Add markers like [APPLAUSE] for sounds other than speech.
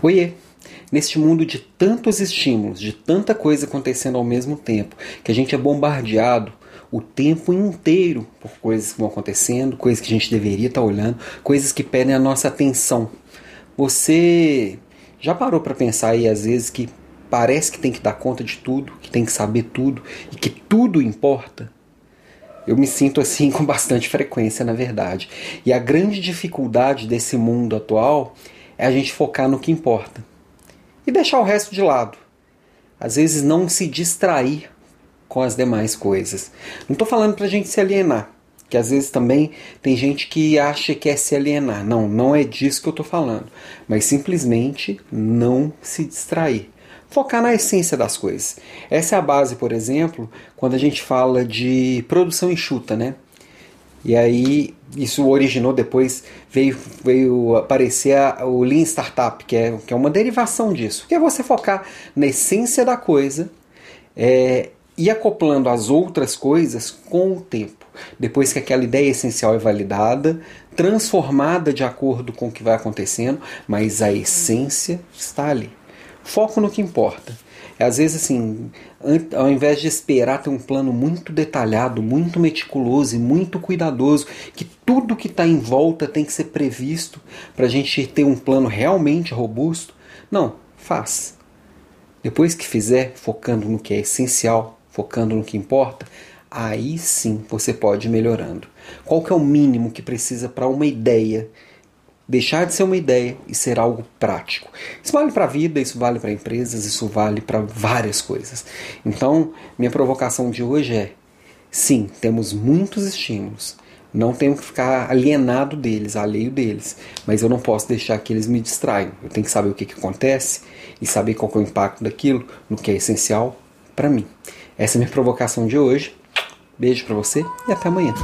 Oiê! Neste mundo de tantos estímulos, de tanta coisa acontecendo ao mesmo tempo, que a gente é bombardeado o tempo inteiro por coisas que vão acontecendo, coisas que a gente deveria estar olhando, coisas que pedem a nossa atenção. Você já parou para pensar aí às vezes que parece que tem que dar conta de tudo, que tem que saber tudo e que tudo importa? Eu me sinto assim [LAUGHS] com bastante frequência, na verdade. E a grande dificuldade desse mundo atual é a gente focar no que importa e deixar o resto de lado. Às vezes não se distrair com as demais coisas. Não estou falando para a gente se alienar, que às vezes também tem gente que acha que é se alienar. Não, não é disso que eu estou falando. Mas simplesmente não se distrair. Focar na essência das coisas. Essa é a base, por exemplo, quando a gente fala de produção enxuta, né? E aí isso originou depois, veio, veio aparecer a, o Lean Startup, que é, que é uma derivação disso, que é você focar na essência da coisa é, e acoplando as outras coisas com o tempo. Depois que aquela ideia essencial é validada, transformada de acordo com o que vai acontecendo, mas a essência está ali. Foco no que importa. Às vezes, assim, ao invés de esperar ter um plano muito detalhado, muito meticuloso e muito cuidadoso, que tudo que está em volta tem que ser previsto para a gente ter um plano realmente robusto, não, faz. Depois que fizer, focando no que é essencial, focando no que importa, aí sim você pode ir melhorando. Qual que é o mínimo que precisa para uma ideia deixar de ser uma ideia e ser algo prático. Isso vale para a vida, isso vale para empresas, isso vale para várias coisas. Então, minha provocação de hoje é: sim, temos muitos estímulos. Não tenho que ficar alienado deles, alheio deles, mas eu não posso deixar que eles me distraiam. Eu tenho que saber o que, que acontece e saber qual é o impacto daquilo no que é essencial para mim. Essa é a minha provocação de hoje. Beijo para você e até amanhã.